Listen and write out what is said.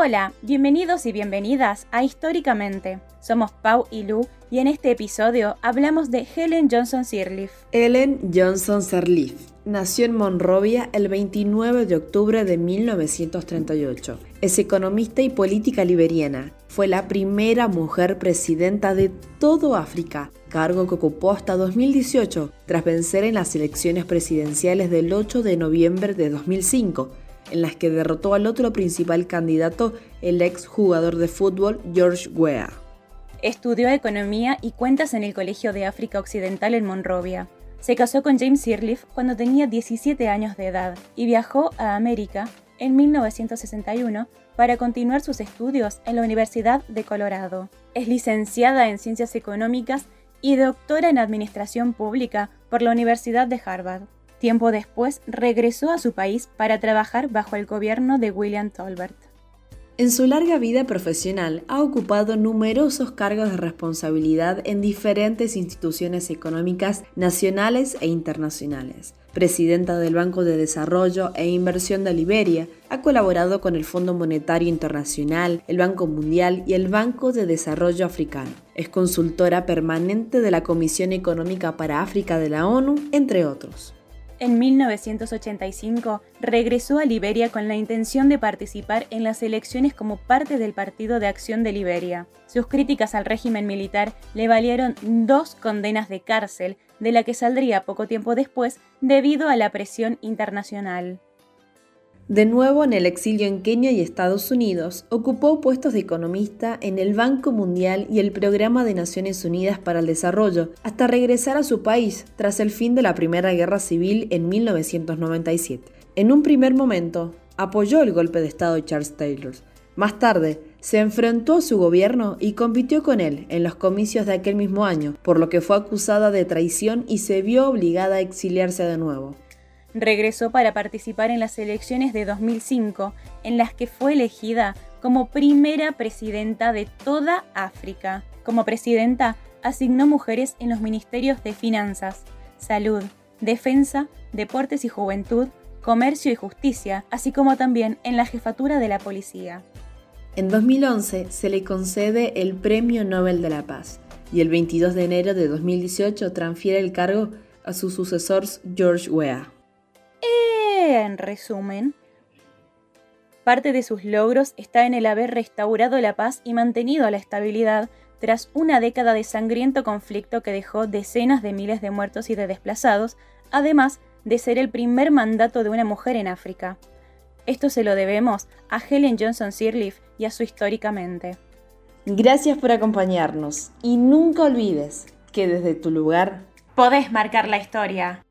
Hola, bienvenidos y bienvenidas a Históricamente. Somos Pau y Lu y en este episodio hablamos de Helen Johnson Sirleaf. Helen Johnson Sirleaf nació en Monrovia el 29 de octubre de 1938. Es economista y política liberiana. Fue la primera mujer presidenta de todo África, cargo que ocupó hasta 2018 tras vencer en las elecciones presidenciales del 8 de noviembre de 2005 en las que derrotó al otro principal candidato, el ex jugador de fútbol George Weah. Estudió economía y cuentas en el Colegio de África Occidental en Monrovia. Se casó con James Sirleaf cuando tenía 17 años de edad y viajó a América en 1961 para continuar sus estudios en la Universidad de Colorado. Es licenciada en Ciencias Económicas y doctora en Administración Pública por la Universidad de Harvard. Tiempo después regresó a su país para trabajar bajo el gobierno de William Tolbert. En su larga vida profesional ha ocupado numerosos cargos de responsabilidad en diferentes instituciones económicas nacionales e internacionales. Presidenta del Banco de Desarrollo e Inversión de Liberia, ha colaborado con el Fondo Monetario Internacional, el Banco Mundial y el Banco de Desarrollo Africano. Es consultora permanente de la Comisión Económica para África de la ONU, entre otros. En 1985 regresó a Liberia con la intención de participar en las elecciones como parte del Partido de Acción de Liberia. Sus críticas al régimen militar le valieron dos condenas de cárcel, de la que saldría poco tiempo después debido a la presión internacional. De nuevo en el exilio en Kenia y Estados Unidos, ocupó puestos de economista en el Banco Mundial y el Programa de Naciones Unidas para el Desarrollo, hasta regresar a su país tras el fin de la Primera Guerra Civil en 1997. En un primer momento, apoyó el golpe de Estado de Charles Taylor. Más tarde, se enfrentó a su gobierno y compitió con él en los comicios de aquel mismo año, por lo que fue acusada de traición y se vio obligada a exiliarse de nuevo regresó para participar en las elecciones de 2005, en las que fue elegida como primera presidenta de toda África. Como presidenta, asignó mujeres en los ministerios de Finanzas, Salud, Defensa, Deportes y Juventud, Comercio y Justicia, así como también en la jefatura de la policía. En 2011 se le concede el Premio Nobel de la Paz y el 22 de enero de 2018 transfiere el cargo a su sucesor George Weah en resumen, parte de sus logros está en el haber restaurado la paz y mantenido la estabilidad tras una década de sangriento conflicto que dejó decenas de miles de muertos y de desplazados, además de ser el primer mandato de una mujer en África. Esto se lo debemos a Helen Johnson Sirleaf y a su históricamente. Gracias por acompañarnos y nunca olvides que desde tu lugar podés marcar la historia.